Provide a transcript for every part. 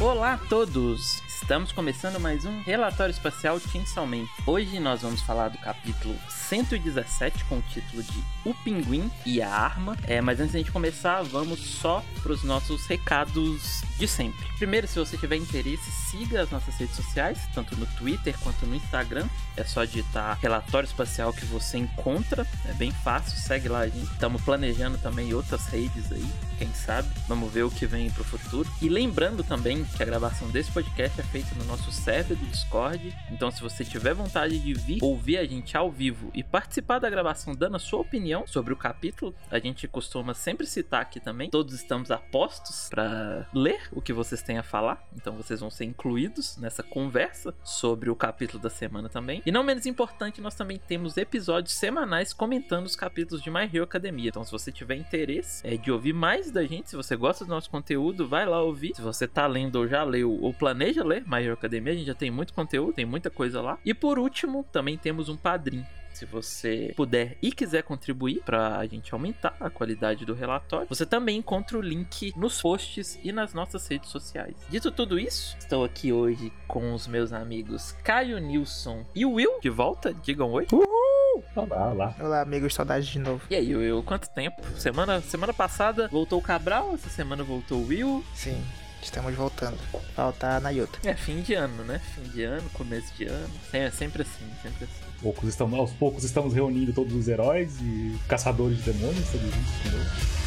Olá a todos! Estamos começando mais um Relatório Espacial Tinsalman. Hoje nós vamos falar do capítulo 117 com o título de O Pinguim e a Arma. É, mas antes de a gente começar, vamos só para os nossos recados de sempre. Primeiro, se você tiver interesse, siga as nossas redes sociais, tanto no Twitter quanto no Instagram. É só digitar Relatório Espacial que você encontra. É bem fácil, segue lá. Estamos planejando também outras redes aí, quem sabe. Vamos ver o que vem para o futuro. E lembrando também que a gravação desse podcast é feita no nosso server do Discord. Então, se você tiver vontade de vir ouvir a gente ao vivo e participar da gravação dando a sua opinião sobre o capítulo, a gente costuma sempre citar aqui também. Todos estamos a postos para ler o que vocês têm a falar. Então, vocês vão ser incluídos nessa conversa sobre o capítulo da semana também. E não menos importante, nós também temos episódios semanais comentando os capítulos de My Hero Academia. Então, se você tiver interesse é, de ouvir mais da gente, se você gosta do nosso conteúdo, vai lá ouvir. Se você tá lendo ou já leu ou planeja ler My Hero Academia, a gente já tem muito conteúdo, tem muita coisa lá. E por último, também temos um padrinho. Se você puder e quiser contribuir para a gente aumentar a qualidade do relatório, você também encontra o link nos posts e nas nossas redes sociais. Dito tudo isso, estou aqui hoje com os meus amigos Caio Nilson e Will de volta. Digam oi. Uhul! Olá, olá. Olá, amigos, saudades de novo. E aí, Will, quanto tempo? Semana, semana passada voltou o Cabral, essa semana voltou o Will. Sim. Estamos voltando. Falta a Nayuta. É fim de ano, né? Fim de ano, começo de ano. É sempre assim, sempre assim. Poucos estamos, aos poucos estamos reunindo todos os heróis e caçadores de demônios, todos juntos de novo.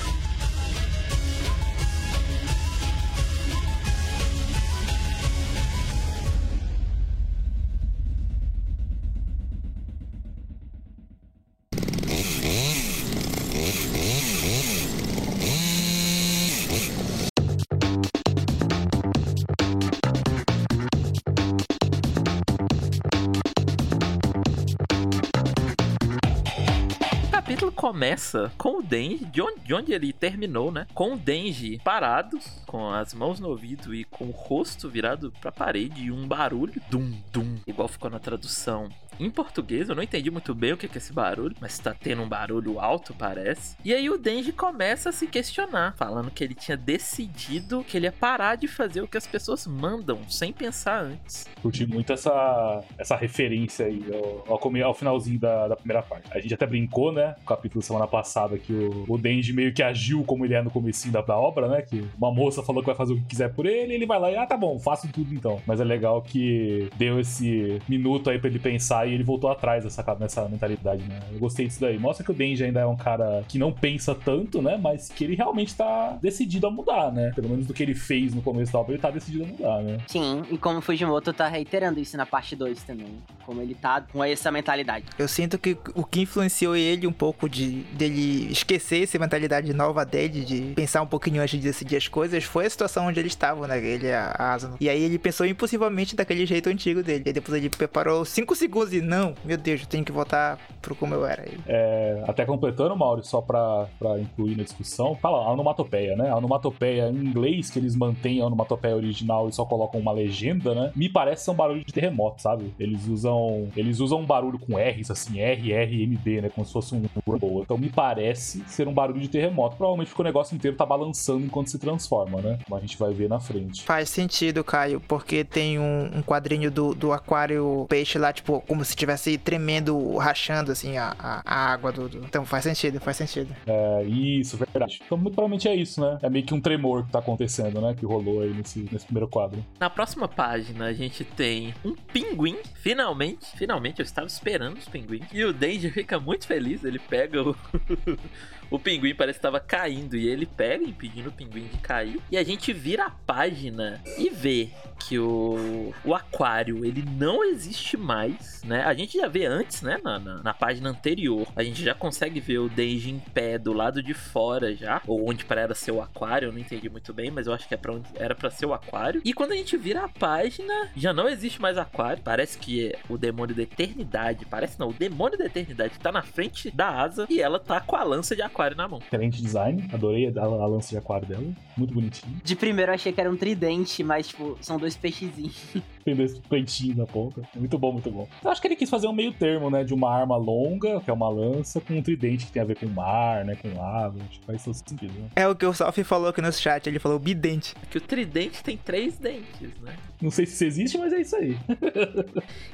Começa com o Denji, de onde, de onde ele terminou, né? Com o Denji parado, com as mãos no ouvido e com o rosto virado pra parede e um barulho, dum, dum, igual ficou na tradução em português. Eu não entendi muito bem o que é esse barulho, mas tá tendo um barulho alto, parece. E aí o Denji começa a se questionar, falando que ele tinha decidido que ele ia parar de fazer o que as pessoas mandam, sem pensar antes. Curti muito essa, essa referência aí ao, ao, finalzinho da, da, primeira parte. A gente até brincou, né, no capítulo semana passada, que o, o Denji meio que agiu como ele é no comecinho da, da obra, né, que uma moça falou que vai fazer o que quiser por ele, ele vai lá e, ah, tá bom, faço tudo então. Mas é legal que deu esse minuto aí pra ele pensar e ele voltou atrás dessa, nessa mentalidade, né? Eu gostei disso daí. Mostra que o Denji ainda é um cara que não pensa tanto, né? Mas que ele realmente tá decidido a mudar, né? Pelo menos do que ele fez no começo da obra, ele tá decidido a mudar, né? Sim, e como o Fujimoto tá reiterando isso na parte 2 também. Como ele tá com essa mentalidade. Eu sinto que o que influenciou ele um pouco de dele esquecer essa mentalidade nova dele, de pensar um pouquinho antes de decidir as coisas, foi a situação onde ele estava, né? Ele, a Asano. E aí ele pensou impossivelmente daquele jeito antigo dele. E depois ele preparou 5 segundos e não, meu Deus, eu tenho que voltar pro como eu era. É, até completando, Mauro, só pra, pra incluir na discussão, fala onomatopeia, né? A onomatopeia em inglês, que eles mantêm a onomatopeia original e só colocam uma legenda, né? Me parece ser um barulho de terremoto, sabe? Eles usam eles usam um barulho com R's, assim, R, R, M, B, né? Como se fosse um rumble. Então me parece ser um barulho de terremoto. Provavelmente porque o negócio inteiro tá balançando enquanto se transforma, né? Como a gente vai ver na frente. Faz sentido, Caio, porque tem um, um quadrinho do, do aquário peixe lá, tipo, como se estivesse tremendo, rachando, assim, a, a, a água do, do, Então faz sentido, faz sentido. É, isso, verdade. Então, muito provavelmente é isso, né? É meio que um tremor que tá acontecendo, né? Que rolou aí nesse, nesse primeiro quadro. Na próxima página, a gente tem um pinguim, finalmente. Finalmente, eu estava esperando os pinguins. E o Denji fica muito feliz, ele pega o. o pinguim parece que estava caindo e ele pega impedindo o pinguim de cair. E a gente vira a página e vê que o, o aquário ele não existe mais, né? A gente já vê antes, né? Na, na, na, página anterior, a gente já consegue ver o Denji em pé do lado de fora já, ou onde para ser o aquário, eu não entendi muito bem, mas eu acho que é para onde era para ser o aquário. E quando a gente vira a página, já não existe mais aquário. Parece que o demônio da eternidade, parece não, o demônio da eternidade tá na frente da asa e ela tá com a lança de aquário na mão. Excelente design, adorei a, a lança de aquário dela, muito bonitinho. De primeiro eu achei que era um tridente, mas tipo, são dois peixezinhos. Tem dois peitinhos na ponta. Muito bom, muito bom. Eu acho que ele quis fazer um meio termo, né? De uma arma longa, que é uma lança, com um tridente que tem a ver com mar, né? Com água. Acho que faz todo sentido, né? É o que o Sophie falou aqui no chat, ele falou bidente. Que o tridente tem três dentes, né? Não sei se isso existe, mas é isso aí.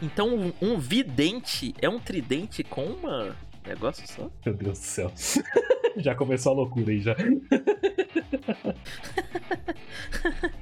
Então um, um vidente é um tridente com uma negócio só? Meu Deus do céu. já começou a loucura aí, já.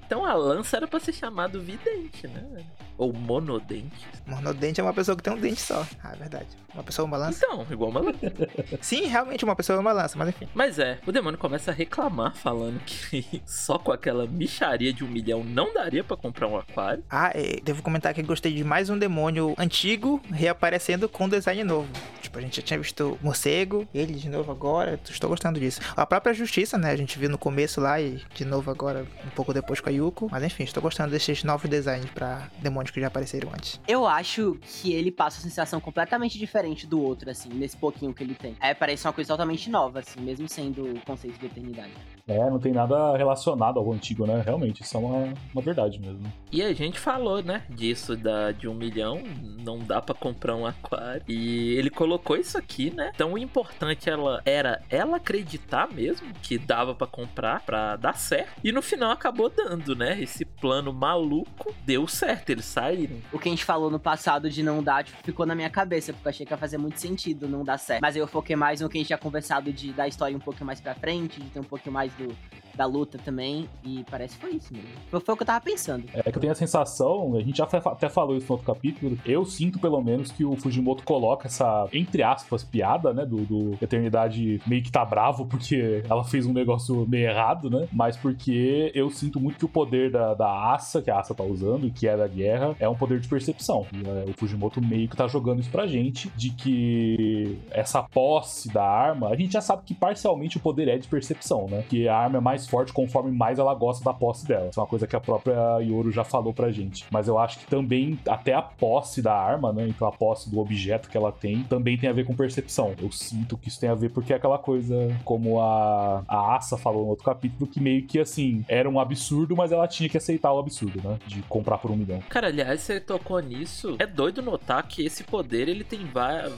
Então a lança era pra ser chamado vidente, né? Ou monodente. Monodente é uma pessoa que tem um dente só. Ah, é verdade. Uma pessoa uma lança. Então, igual uma lança. Sim, realmente uma pessoa é uma lança, mas enfim. Mas é, o demônio começa a reclamar, falando que só com aquela micharia de um milhão não daria pra comprar um aquário. Ah, é, devo comentar que gostei de mais um demônio antigo reaparecendo com design novo. Tipo, a gente já tinha visto morcego, ele de novo agora. Estou gostando disso. A própria justiça, né? A gente viu no começo lá e de novo agora, um pouco depois com a Yuko. Mas enfim, estou gostando desses novos designs pra demônios que já apareceram antes. Eu acho que ele passa uma sensação completamente diferente do outro, assim, nesse pouquinho que ele tem. É, parece uma coisa totalmente nova, assim, mesmo sendo o conceito de eternidade. É, não tem nada relacionado ao antigo, né? Realmente, isso é uma, uma verdade mesmo. E a gente falou, né, disso da, de um milhão, não dá pra comprar um aquário. E ele colocou isso aqui, né? Tão importante ela era ela acreditar mesmo que dava pra comprar pra dar certo. E no final acabou dando, né? Esse plano maluco deu certo, eles saíram. O que a gente falou no passado de não dar, tipo, ficou na minha cabeça, porque eu achei que ia fazer muito sentido não dar certo. Mas eu foquei mais no que a gente tinha conversado de dar a história um pouquinho mais pra frente, de ter um pouquinho mais do, da luta também. E parece que foi isso mesmo. Foi, o que eu tava pensando. É que eu tenho a sensação, a gente já até falou isso no outro capítulo, eu sinto pelo menos que o Fujimoto coloca essa, entre aspas, piada, né, do, do Eternidade meio que tá bravo porque ela fez um negócio meio errado, né, mas porque eu sinto muito que o poder da, da Asa, que a Asa tá usando e que é da guerra, é um poder de percepção. E, é, o Fujimoto meio que tá jogando isso pra gente, de que essa posse da arma, a gente já sabe que parcialmente o poder é de percepção, né, que a arma é mais forte conforme mais ela gosta da posse dela. Isso é uma coisa que a própria Yoro já falou pra gente. Mas eu acho que também, até a posse da arma, né? Então a posse do objeto que ela tem, também tem a ver com percepção. Eu sinto que isso tem a ver porque é aquela coisa, como a, a Asa falou no outro capítulo, que meio que assim, era um absurdo, mas ela tinha que aceitar o absurdo, né? De comprar por um milhão. Cara, aliás, você tocou nisso. É doido notar que esse poder ele tem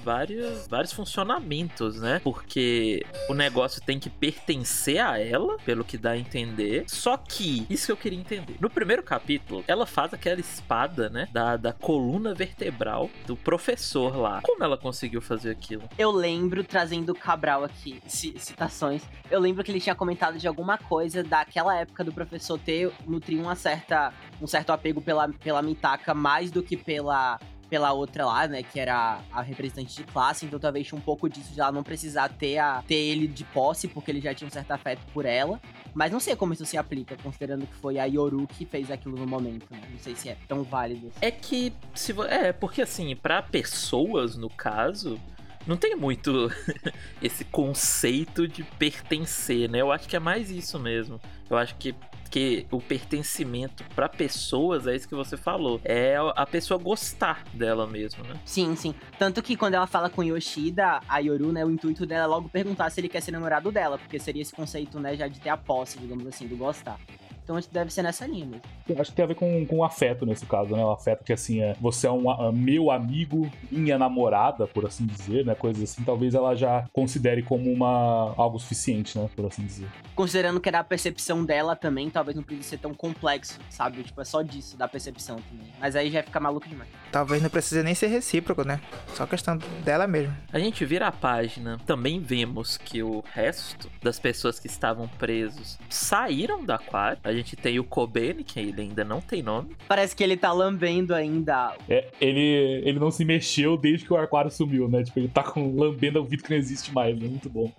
vários, vários funcionamentos, né? Porque o negócio tem que pertencer a ela, pelo que dá a entender. Só que, isso que eu queria entender. No primeiro capítulo, ela faz aquela espada, né? Da, da coluna vertebral do professor lá. Como ela conseguiu fazer aquilo? Eu lembro, trazendo o Cabral aqui, ci- citações, eu lembro que ele tinha comentado de alguma coisa daquela época do professor ter nutrido uma certa, um certo apego pela, pela Mitaka mais do que pela pela outra lá, né, que era a representante de classe, então talvez tinha um pouco disso de ela não precisar ter, a, ter ele de posse, porque ele já tinha um certo afeto por ela, mas não sei como isso se aplica, considerando que foi a Yoru que fez aquilo no momento, né? não sei se é tão válido. É que se é porque assim, pra pessoas no caso, não tem muito esse conceito de pertencer, né? Eu acho que é mais isso mesmo. Eu acho que que o pertencimento pra pessoas é isso que você falou. É a pessoa gostar dela mesmo, né? Sim, sim. Tanto que quando ela fala com Yoshida, a Yoru, né, o intuito dela é logo perguntar se ele quer ser namorado dela, porque seria esse conceito, né, já de ter a posse, digamos assim, do gostar. Então acho que deve ser nessa linha mesmo. Eu acho que tem a ver com, com afeto nesse caso, né? O afeto que, assim, é você é um a- meu amigo, minha namorada, por assim dizer, né? Coisas assim, talvez ela já considere como uma algo suficiente, né? Por assim dizer. Considerando que é da percepção dela também, talvez não precise ser tão complexo, sabe? Tipo, é só disso, da percepção também. Mas aí já fica maluco demais. Talvez não precise nem ser recíproco, né? Só questão dela mesmo. A gente vira a página, também vemos que o resto das pessoas que estavam presos saíram do aquário. A gente tem o Kobeni, que ele ainda não tem nome. Parece que ele tá lambendo ainda. É, ele, ele não se mexeu desde que o aquário sumiu, né? Tipo, ele tá com lambendo o vidro que não existe mais, né? Muito bom.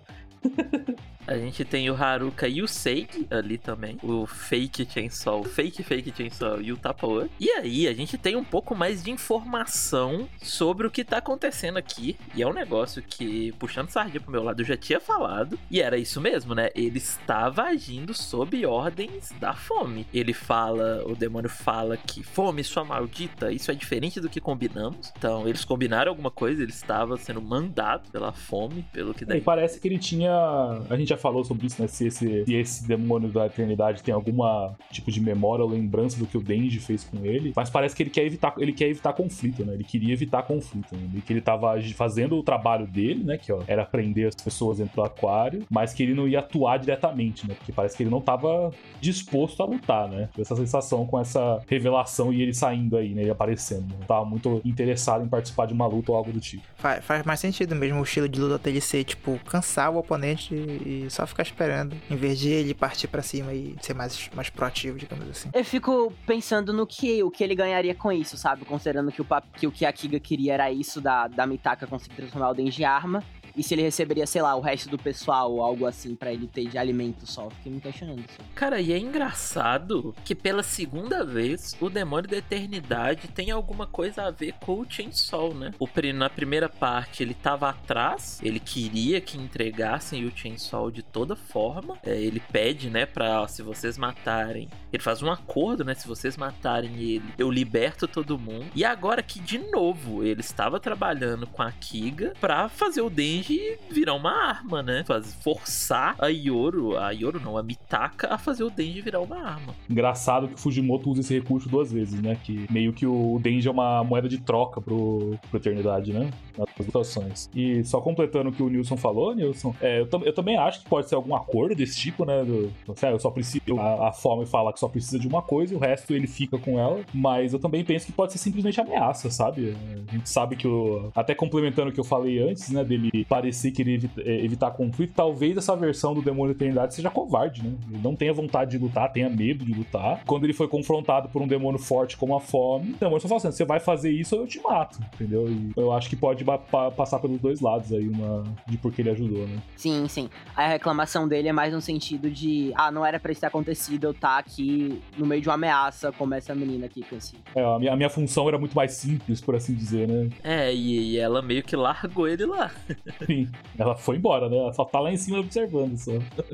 A gente tem o Haruka e o Seiki ali também. O Fake Chainsaw, o Fake Fake Chainsaw e o Tapoa. E aí a gente tem um pouco mais de informação sobre o que tá acontecendo aqui. E é um negócio que, puxando sardinha pro meu lado, eu já tinha falado. E era isso mesmo, né? Ele estava agindo sob ordens da fome. Ele fala, o demônio fala que fome, sua maldita, isso é diferente do que combinamos. Então eles combinaram alguma coisa, ele estava sendo mandado pela fome, pelo que daí. E parece que ele tinha a. A gente já falou sobre isso, né? Se esse, se esse demônio da eternidade tem alguma tipo de memória ou lembrança do que o Denji fez com ele. Mas parece que ele quer evitar, ele quer evitar conflito, né? Ele queria evitar conflito. Né? E que ele tava fazendo o trabalho dele, né? Que ó, era prender as pessoas dentro do aquário, mas que ele não ia atuar diretamente, né? Porque parece que ele não tava disposto a lutar, né? Essa sensação com essa revelação e ele saindo aí, né? Ele aparecendo. Né? Tava muito interessado em participar de uma luta ou algo do tipo. Faz, faz mais sentido mesmo o estilo de luta dele ser, tipo, cansar o oponente e só ficar esperando, em vez de ele partir para cima e ser mais, mais proativo, digamos assim. Eu fico pensando no que, o que ele ganharia com isso, sabe? Considerando que o, que, o que a Kiga queria era isso da, da Mitaka conseguir transformar o Denji em arma e se ele receberia, sei lá, o resto do pessoal ou algo assim para ele ter de alimento só. Fiquei me questionando isso. Cara, e é engraçado que pela segunda vez o Demônio da Eternidade tem alguma coisa a ver com o Chainsaw, né? O, na primeira parte ele tava atrás, ele queria que entregassem o Chainsaw de toda forma. É, ele pede, né, pra se vocês matarem. Ele faz um acordo, né? Se vocês matarem ele, eu liberto todo mundo. E agora que de novo ele estava trabalhando com a Kiga pra fazer o Den Denji virar uma arma, né? Forçar a Yoro, a Yoro não, a Mitaka a fazer o Denji virar uma arma. Engraçado que o Fujimoto usa esse recurso duas vezes, né? Que meio que o Denji é uma moeda de troca pro, pro Eternidade, né? Nas situações. E só completando o que o Nilson falou, Nilson, é, eu, eu, também acho que pode ser algum acordo desse tipo, né? Do, sério, eu só preciso. A, a Fome fala que só precisa de uma coisa e o resto ele fica com ela. Mas eu também penso que pode ser simplesmente ameaça, sabe? A gente sabe que o. Até complementando o que eu falei antes, né? Dele parecer querer evita, é, evitar conflito, talvez essa versão do Demônio da Eternidade seja covarde, né? Ele não tenha vontade de lutar, tenha medo de lutar. Quando ele foi confrontado por um demônio forte como a fome, o demônio só fala assim: você vai fazer isso ou eu te mato, entendeu? E eu acho que pode passar pelos dois lados aí, uma de porque ele ajudou, né? Sim, sim. A reclamação dele é mais no sentido de: ah, não era pra isso ter acontecido, eu tá aqui no meio de uma ameaça, como essa menina aqui, assim. É, a minha, a minha função era muito mais simples, por assim dizer, né? É, e, e ela meio que largou ele lá. Sim, ela foi embora, né? Ela só tá lá em cima observando só.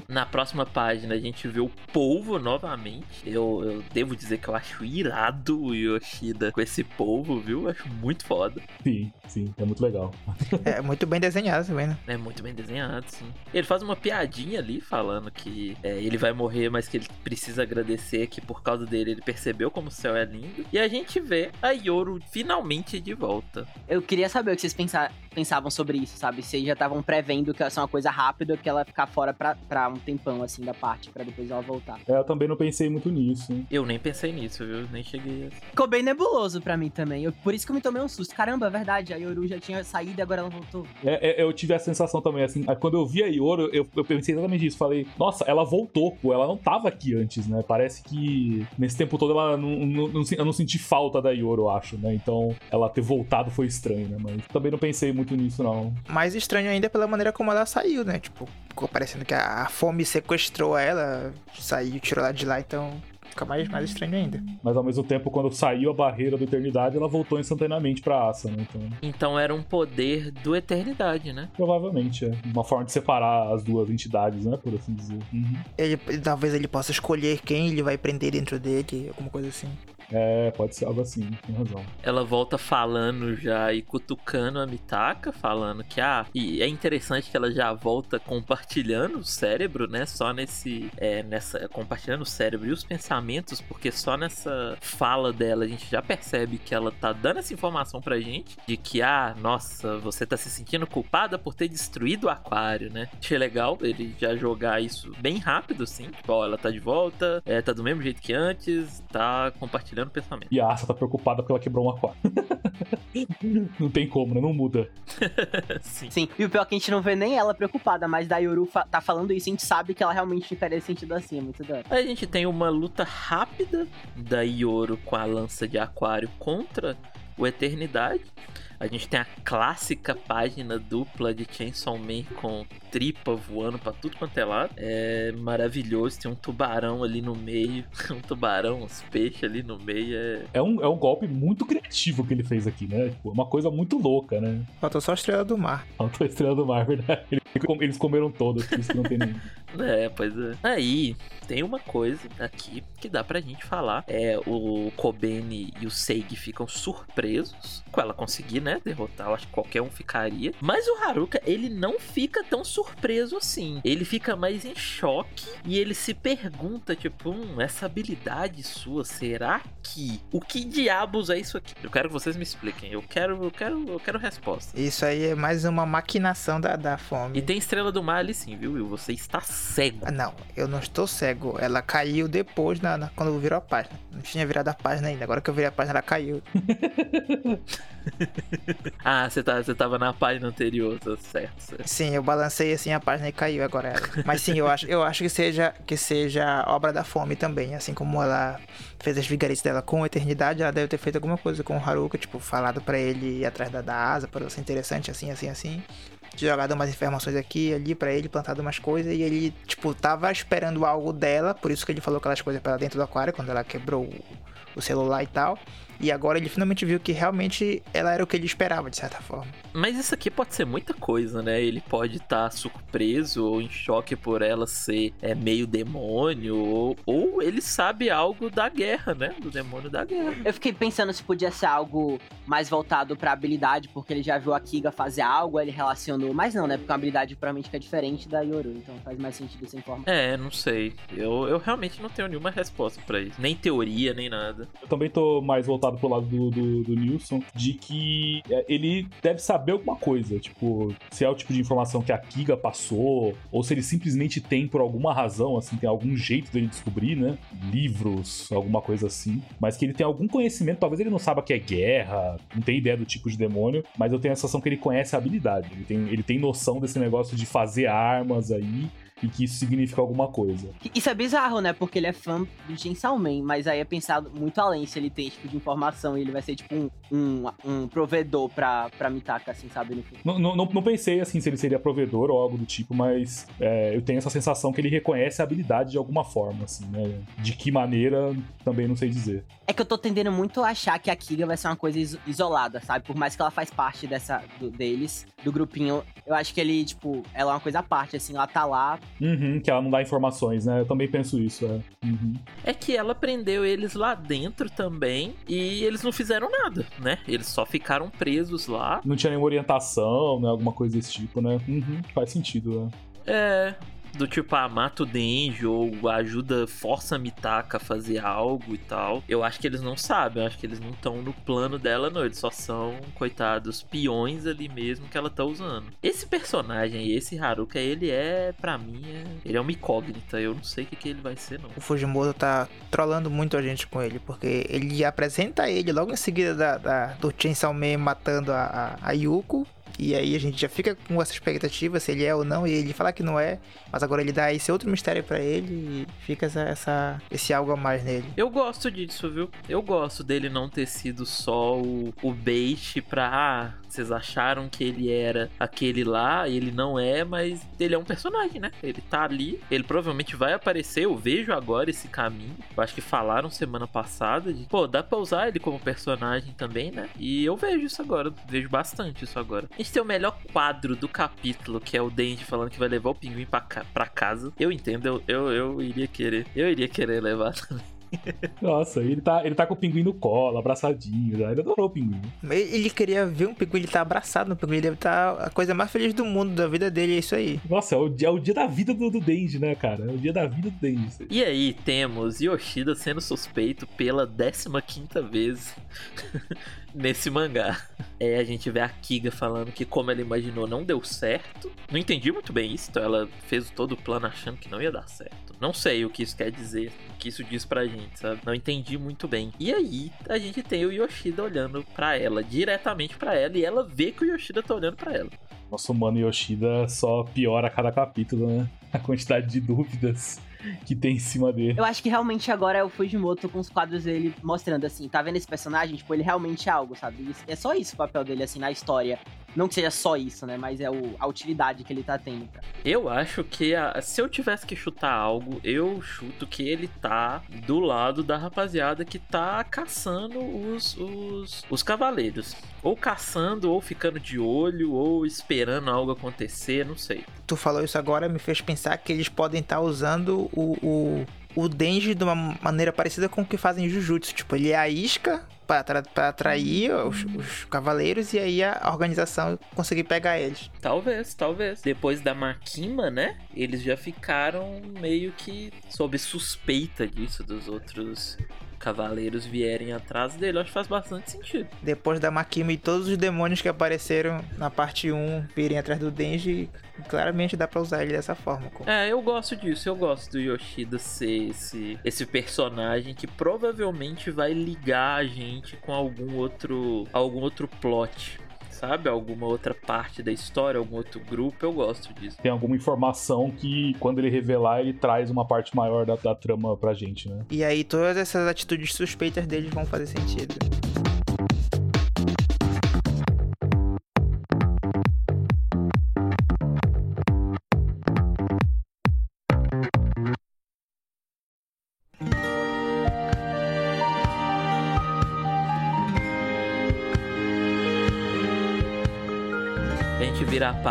Na próxima página a gente vê o polvo novamente. Eu, eu devo dizer que eu acho irado o Yoshida com esse polvo, viu? Eu acho muito foda. Sim, sim, é muito legal. É muito bem desenhado também, né? É muito bem desenhado, sim. Ele faz uma piadinha ali falando que é, ele vai morrer, mas que ele precisa agradecer que por causa dele ele percebeu como o céu é lindo. E a gente vê a Yoro finalmente de volta. Eu queria saber o que vocês pensar, pensavam sobre isso, sabe? Se já estavam prevendo que ia ser uma coisa rápida, que ela ia ficar fora pra, pra um tempão, assim, da parte, pra depois ela voltar. É, eu também não pensei muito nisso. Hein? Eu nem pensei nisso, viu? Nem cheguei a... Ficou bem nebuloso pra mim também. Eu, por isso que eu me tomei um susto. Caramba, é verdade, a Yoru já tinha saído e agora ela voltou. É, é, eu tive a sensação também, assim, quando eu vi a Yoru, eu, eu pensei exatamente isso. Falei, nossa, ela voltou, pô, ela não tava aqui antes, né? Parece que nesse tempo todo ela não, não, não, eu não senti falta da Yoru, eu acho, né? Então ela ter voltado foi estranho, né? Mas também não pensei muito nisso, não. Mais estranho ainda é pela maneira como ela saiu, né? Tipo, ficou parecendo que a fome sequestrou ela, saiu, tirou ela de lá, então fica mais, mais estranho ainda. Mas ao mesmo tempo, quando saiu a barreira da eternidade, ela voltou instantaneamente pra Asa, né? Então... então era um poder do eternidade, né? Provavelmente, é. Uma forma de separar as duas entidades, né? Por assim dizer. Uhum. Ele, talvez ele possa escolher quem ele vai prender dentro dele, alguma coisa assim. É, pode ser algo assim, tem razão. Ela volta falando já e cutucando a Mitaka, falando que, ah, e é interessante que ela já volta compartilhando o cérebro, né? Só nesse, é, nessa, compartilhando o cérebro e os pensamentos, porque só nessa fala dela a gente já percebe que ela tá dando essa informação pra gente, de que, ah, nossa, você tá se sentindo culpada por ter destruído o aquário, né? Achei legal ele já jogar isso bem rápido, assim, tipo, ó, ela tá de volta, é, tá do mesmo jeito que antes, tá compartilhando pensamento. E a Asa tá preocupada porque ela quebrou um aquário. não tem como, né? Não muda. Sim. Sim. E o pior é que a gente não vê nem ela preocupada, mas da Yoru fa tá falando isso, a gente sabe que ela realmente ficaria sentido assim, é muito doido. Aí a gente tem uma luta rápida da Yoru com a lança de aquário contra o Eternidade. A gente tem a clássica página dupla de Chainsaw Man com tripa voando pra tudo quanto é lado. É maravilhoso. Tem um tubarão ali no meio. um tubarão, uns peixes ali no meio. É... É, um, é um golpe muito criativo que ele fez aqui, né? Tipo, uma coisa muito louca, né? Faltou só a estrela do mar. Faltou a estrela do mar, verdade. Eles comeram todas, por isso que não tem nenhum. É, pois é. Aí, tem uma coisa aqui que dá pra gente falar. É o Kobeni e o Seig ficam surpresos com ela conseguir, né, derrotar. Eu acho que qualquer um ficaria. Mas o Haruka, ele não fica tão surpreso assim. Ele fica mais em choque e ele se pergunta, tipo, hum, essa habilidade sua, será que... O que diabos é isso aqui? Eu quero que vocês me expliquem. Eu quero, eu quero, eu quero resposta. Isso aí é mais uma maquinação da, da E fome. tem Estrela do Mar ali sim, viu, Will? Você está cego. Ah, Não, eu não estou cego. Ela caiu depois, na, na- quando virou a página. Não tinha virado a página ainda. Agora que eu virei a página, ela caiu. Ah, você, tá, tava na página anterior, tá certo, certo. Sim, eu balancei assim a página e caiu agora ela. Mas sim, eu acho, eu acho que seja que seja obra da fome também. Assim como ela fez as vigarices dela com a eternidade, ela deve ter feito alguma coisa com o Haruka, tipo, falado pra ele ir atrás da, da asa, pra ser interessante, assim, assim, assim. Jogado umas informações aqui ali pra ele, plantado umas coisas, e ele, tipo, tava esperando algo dela, por isso que ele falou aquelas coisas pra ela dentro do aquário, quando ela quebrou o celular e tal. E agora ele finalmente viu que realmente ela era o que ele esperava, de certa forma. Mas isso aqui pode ser muita coisa, né? Ele pode estar surpreso ou em choque por ela ser é, meio demônio, ou, ou ele sabe algo da guerra, né? Do demônio da guerra. Eu fiquei pensando se podia ser algo mais voltado pra habilidade, porque ele já viu a Kiga fazer algo, aí ele relacionou. Mas não, né? Porque a habilidade provavelmente é diferente da Yoru, então faz mais sentido essa informação. É, não sei. Eu, eu realmente não tenho nenhuma resposta pra isso. Nem teoria, nem nada. Eu também tô mais voltado pro lado do, do, do Nilson, de que é, ele deve saber alguma coisa, tipo, se é o tipo de informação que a Kiga passou, ou se ele simplesmente tem por alguma razão, assim, tem algum jeito dele descobrir, né? Livros, alguma coisa assim. Mas que ele tem algum conhecimento, talvez ele não saiba que é guerra, não tem ideia do tipo de demônio, mas eu tenho a sensação que ele conhece a habilidade. Ele tem, ele tem noção desse negócio de fazer armas aí. E que isso significa alguma coisa. Isso é bizarro, né? Porque ele é fã do Chainsaw Man, mas aí é pensado muito além se ele tem esse tipo de informação e ele vai ser tipo um, um, um provedor pra, pra Mitaka, assim, sabe? Não, não, não- pensei assim se ele seria provedor ou algo do tipo, mas é, eu tenho essa sensação que ele reconhece a habilidade de alguma forma, assim, né? De que maneira, também não sei dizer. É que eu tô tendendo muito a achar que a Kiga vai ser uma coisa iso- isolada, sabe? Por mais que ela faz parte dessa do- deles, do grupinho, eu acho que ele, tipo, ela é uma coisa à parte, assim, ela tá lá. Uhum, que ela não dá informações, né? Eu também penso isso, é. Uhum. É que ela prendeu eles lá dentro também e eles não fizeram nada, né? Eles só ficaram presos lá. Não tinha nenhuma orientação, né? Alguma coisa desse tipo, né? Uhum, faz sentido, é. É. Do tipo, ah, mata o Denji ou ajuda, força a Mitaka a fazer algo e tal. Eu acho que eles não sabem, eu acho que eles não estão no plano dela, não. Eles só são, coitados, peões ali mesmo que ela tá usando. Esse personagem aí, esse Haruka, ele é, pra mim, é... ele é uma incógnita. Eu não sei o que, que ele vai ser, não. O Fujimoto tá trollando muito a gente com ele, porque ele apresenta ele logo em seguida da, da- do Chainsaw Man matando a, a, a Yuko. E aí a gente já fica com essa expectativa se ele é ou não, e ele fala que não é, mas agora ele dá esse outro mistério pra ele e fica essa, essa- esse algo a mais nele. Eu gosto disso, viu? Eu gosto dele não ter sido só o, o bait pra. Ah, vocês acharam que ele era aquele lá, ele não é, mas ele é um personagem, né? Ele tá ali, ele provavelmente vai aparecer. Eu vejo agora esse caminho. Eu acho que falaram semana passada de, pô, dá pra usar ele como personagem também, né? E eu vejo isso agora, vejo bastante isso agora. A gente tem o melhor quadro do capítulo, que é o Denji falando que vai levar o pinguim pra, ca- pra casa. Eu entendo, eu, eu, eu iria querer. Eu iria querer levar também. Nossa, ele tá, ele tá com o pinguim no colo, abraçadinho, já. Ele adorou o pinguim. Ele queria ver um pinguim, ele tá abraçado no pinguim, ele deve estar a coisa mais feliz do mundo, da vida dele, é isso aí. Nossa, é o, dia- é o dia da vida do, do Denji, né, cara? É o dia da vida do Denji. E aí temos Yoshida sendo suspeito pela 15ª vez nesse mangá. É, a gente vê a Kiga falando que como ela imaginou não deu certo. Não entendi muito bem isso, então ela fez todo o plano achando que não ia dar certo. Não sei o que isso quer dizer, o que isso diz pra gente, sabe? Não entendi muito bem. E aí a gente tem o Yoshida olhando pra ela, diretamente pra ela, e ela vê que o Yoshida tá olhando pra ela. Nosso mano Yoshida só piora a cada capítulo, né? A quantidade de dúvidas que tem em cima dele. Eu acho que realmente agora é o Fujimoto com os quadros dele mostrando assim, tá vendo esse personagem? Tipo, ele realmente é algo, sabe? É só isso o papel dele, assim, na história. Não que seja só isso, né? Mas é o- a utilidade que ele tá tendo. Eu acho que a- se eu tivesse que chutar algo, eu chuto que ele tá do lado da rapaziada que tá caçando os, os, os cavaleiros. Ou caçando, ou ficando de olho, ou esperando algo acontecer, não sei. Tu falou isso agora, me fez pensar que eles podem estar usando o, o, o Denji de uma maneira parecida com o que fazem em Jujutsu. Tipo, ele é a isca pra atrair os, os cavaleiros e aí a organização conseguir pegar eles. Talvez, talvez. Depois da Makima, né? Eles já ficaram meio que sob suspeita disso dos outros cavaleiros vierem atrás dele. Acho que faz bastante sentido. Depois da Makima e todos os demônios que apareceram na parte 1 virem atrás do Denji, claramente dá pra usar ele dessa forma. como- É, eu gosto disso. Eu gosto do Yoshida ser esse, esse personagem que provavelmente vai ligar a gente com algum outro, algum outro plot. Sabe? Alguma outra parte da história, algum outro grupo. Eu gosto disso. Tem alguma informação que, quando ele revelar, ele traz uma parte maior da, da trama pra gente, né? E aí todas essas atitudes suspeitas deles vão fazer sentido.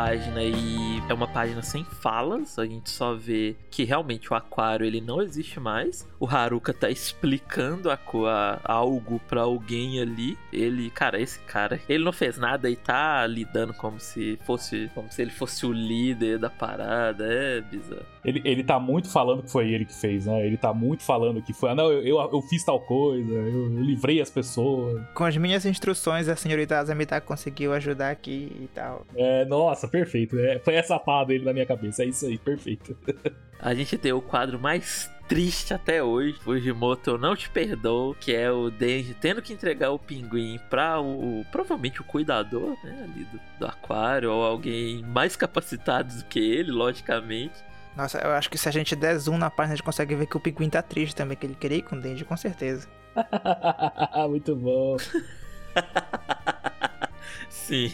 Página e é uma página sem falas. A gente só vê que realmente o aquário ele não existe mais. O Haruka tá explicando a, a- algo pra alguém ali. Ele, cara, esse cara, ele não fez nada e tá lidando como se fosse, como se ele fosse o líder da parada. É bizarro. Ele, ele tá muito falando que foi ele que fez, né? Ele tá muito falando que foi, ah, não, eu, eu, eu fiz tal coisa, eu, eu livrei as pessoas. Com as minhas instruções, a senhorita Azamita conseguiu ajudar aqui e tal. É, nossa, perfeito. É, foi essa pá dele na minha cabeça. É isso aí, perfeito. A gente tem o quadro mais triste até hoje. Fujimoto, eu não te perdoo. Que é o Denji tendo que entregar o pinguim pra o. Provavelmente o cuidador, né? Ali do, do aquário. Ou alguém mais capacitado do que ele, logicamente. Nossa, eu acho que se a gente der zoom na página, a gente consegue ver que o Pinguim tá triste também, que ele queria ir com o Denji, com certeza. muito bom. Sim.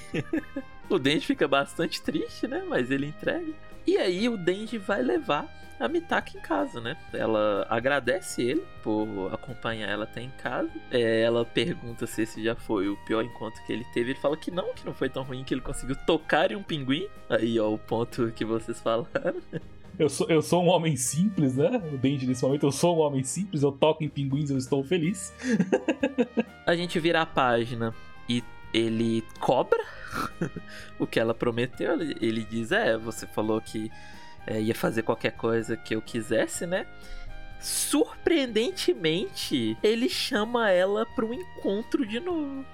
o Denji fica bastante triste, né? Mas ele entrega. E aí o Denji vai levar a Mitaka em casa, né? Ela agradece ele por acompanhar ela até em casa. É, ela pergunta se esse já foi o pior encontro que ele teve. Ele fala que não, que não foi tão ruim, que ele conseguiu tocar em um pinguim. Aí, ó, o ponto que vocês falaram. Eu sou, eu sou um homem simples, né? O Denji nesse momento, eu sou um homem simples, eu toco em pinguins, eu estou feliz. A gente vira a página e ele cobra o que ela prometeu. Ele- diz: É, você falou que é, ia fazer qualquer coisa que eu quisesse, né? Surpreendentemente, ele chama ela para um encontro de novo.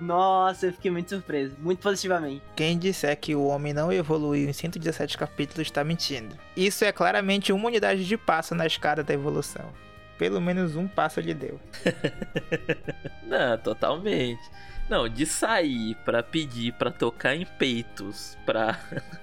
Nossa, eu fiquei muito surpreso. Muito positivamente. Quem disser que o homem não evoluiu em 117 capítulos está mentindo. Isso é claramente uma unidade de passo na escada da evolução. Pelo menos um passo ele deu. Não, totalmente. Não, de sair pra pedir pra tocar em peitos, pra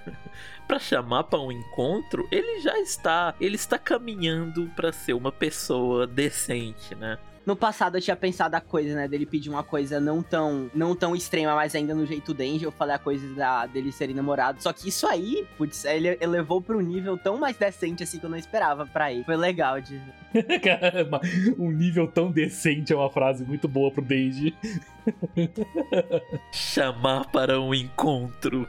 para chamar pra um encontro, ele já está, ele está caminhando pra ser uma pessoa decente, né? No passado eu tinha pensado a coisa, né, dele pedir uma coisa não tão, não tão extrema, mas ainda no jeito Denji, eu falei a coisa da, dele serem namorados. Só que isso aí, putz, ele elevou pra um nível tão mais decente assim que eu não esperava pra ele. Foi legal de ver. Caramba, um nível tão decente é uma frase muito boa pro Denji. Chamar para um encontro.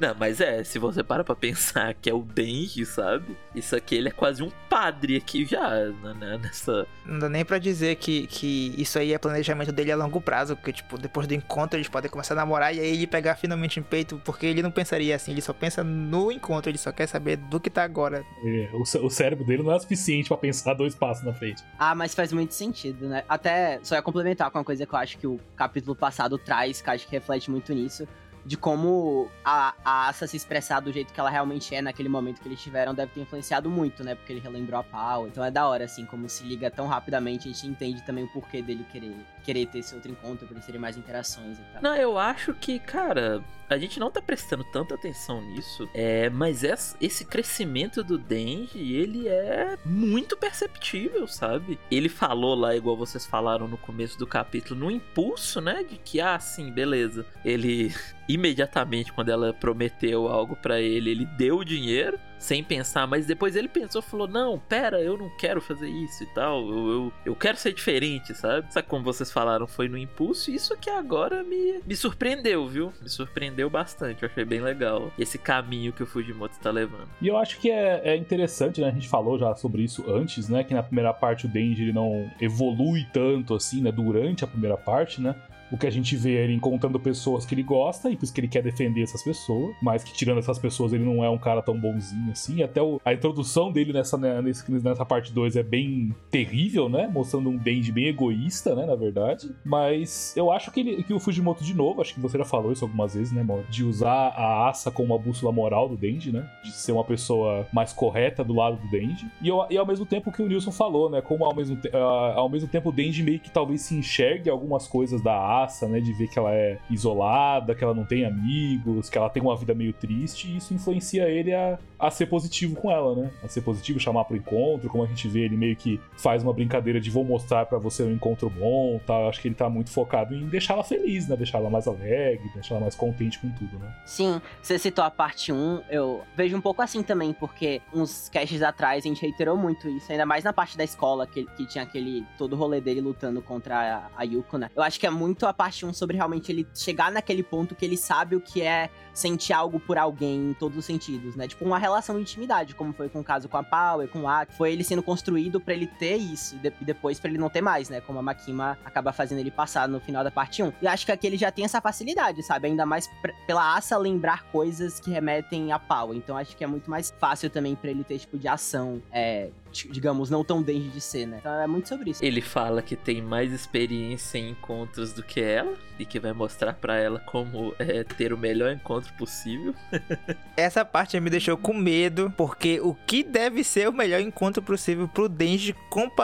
Não, mas é, se você para pra pensar que é o Denji, sabe? Isso aqui ele é quase um padre aqui já, né, nessa Não dá nem pra dizer que, que isso aí é planejamento dele a longo prazo, porque, tipo, depois do encontro eles podem começar a namorar e aí ele pegar finalmente em peito, porque ele não pensaria assim, ele só pensa no encontro, ele só quer saber do que tá agora. É, o, o cérebro dele não é suficiente pra pensar dois passos na frente. Ah, mas faz muito sentido, né? Até só ia complementar com uma coisa que eu acho que o capítulo passado traz, que acho que reflete muito nisso. De como a, a Asa se expressar do jeito que ela realmente é naquele momento que eles tiveram deve ter influenciado muito, né? Porque ele relembrou a Pau. Então é da hora, assim, como se liga tão rapidamente, a gente entende também o porquê dele querer, querer ter esse outro encontro, pra eles terem mais interações e tal. Não, eu acho que, cara, a gente não tá prestando tanta atenção nisso. É, mas essa- esse crescimento do Denji, ele é muito perceptível, sabe? Ele falou lá, igual vocês falaram no começo do capítulo, no impulso, né? De que, ah, sim, beleza. Ele imediatamente quando ela prometeu algo para ele, ele deu o dinheiro sem pensar, mas depois ele pensou, falou: "Não, pera, eu não quero fazer isso e tal. Eu, eu, eu quero ser diferente, sabe?" Sabe como vocês falaram, foi no impulso, e isso aqui agora me me surpreendeu, viu? Me surpreendeu bastante, eu achei bem legal esse caminho que o Fujimoto tá levando. E eu acho que é, é interessante, né? A gente falou já sobre isso antes, né? Que na primeira parte o Denji ele não evolui tanto assim, né? Durante a primeira parte, né? O que a gente vê é ele encontrando pessoas que ele gosta e por isso que ele quer defender essas pessoas. Mas que tirando essas pessoas, ele não é um cara tão bonzinho assim. Até o, a introdução dele nessa, né, nessa parte 2 é bem terrível, né? Mostrando um Denji bem egoísta, né? Na verdade. Mas eu acho que, ele, que o Fujimoto, de novo, acho que você já falou isso algumas vezes, né, Mauro? De usar a Asa como uma bússola moral do Denji, né? De ser uma pessoa mais correta do lado do Denji. E, e ao mesmo tempo que o Nilson falou, né? Como ao mesmo, uh, ao mesmo tempo o Denji meio que talvez se enxergue algumas coisas da Asa né? De ver que ela é isolada, que ela não tem amigos, que ela tem uma vida meio triste, e isso influencia ele a, a ser positivo com ela, né? A ser positivo, chamar pro encontro, como a gente vê, ele meio que faz uma brincadeira de vou mostrar para você um encontro bom, tá? Eu acho que ele tá muito focado em deixar ela feliz, né? Deixar ela mais alegre, deixar ela mais contente com tudo, né? Sim, você citou a parte 1, eu vejo um pouco assim também, porque uns caches atrás a gente reiterou muito isso, ainda mais na parte da escola, que, que tinha aquele todo o rolê dele lutando contra a, a Yuko, né? Eu acho que é muito a parte 1 sobre realmente ele chegar naquele ponto que ele sabe o que é sentir algo por alguém em todos os sentidos, né? Tipo, uma relação de intimidade, como foi com o caso com a Power, com o Aki. Foi ele sendo construído para ele ter isso e, de e depois para ele não ter mais, né? Como a Makima acaba fazendo ele passar no final da parte 1. E acho que aqui ele já tem essa facilidade, sabe? Ainda mais pela Asa lembrar coisas que remetem a Power. Então acho que é muito mais fácil também para ele ter, tipo, de ação, é, digamos, não tão denso de ser, né? Então é muito sobre isso. Ele fala que tem mais experiência em encontros do que ela e que vai mostrar para ela como é, ter o melhor encontro possível. Essa parte me deixou com medo, porque o que deve ser o melhor encontro possível pro Denji,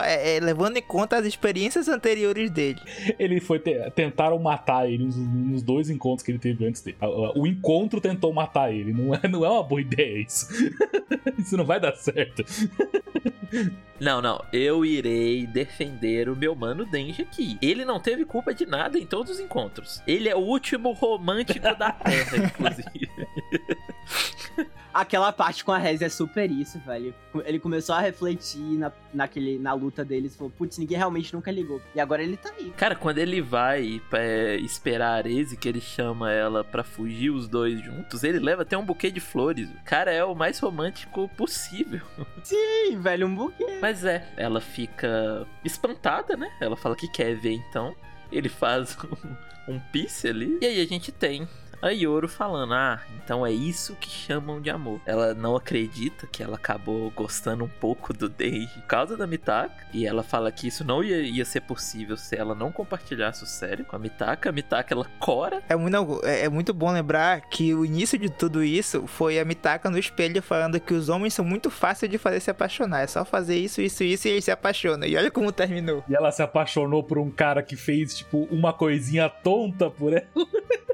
é, é, levando em conta as experiências anteriores dele. Ele foi te tentaram matar ele nos, nos, dois encontros que ele teve antes dele. O encontro tentou matar ele, não é, não é uma boa ideia isso. isso não vai dar certo. Não, não. Eu irei defender o meu mano Denji aqui. Ele não teve culpa de nada em todos os encontros. Ele é o último romântico da Terra, inclusive. Aquela parte com a Rez é super isso, velho. Ele começou a refletir na, naquele, na luta deles. Falou, putz, ninguém realmente nunca ligou. E agora ele tá aí. Cara, quando ele vai é, esperar a Arese, que ele chama ela para fugir os dois juntos, ele leva até um buquê de flores. O cara é o mais romântico possível. Sim, velho, um buquê. Mas é, ela fica espantada, né? Ela fala que quer ver então. Ele faz um, um pisse ali. E aí a gente tem a Yoro falando: Ah, então é isso que chamam de amor. Ela não acredita que ela acabou gostando um pouco do Denji por causa da Mitaka. E ela fala que isso não ia, ia ser possível se ela não compartilhasse o sério com a Mitaka. A Mitaka ela cora. É muito, é, é muito bom lembrar que o início de tudo isso foi a Mitaka no espelho falando que os homens são muito fáceis de fazer se apaixonar. É só fazer isso, isso, isso e eles se apaixonam. E olha como terminou. E ela se apaixonou por um cara que fez, tipo, uma coisinha tonta por ela.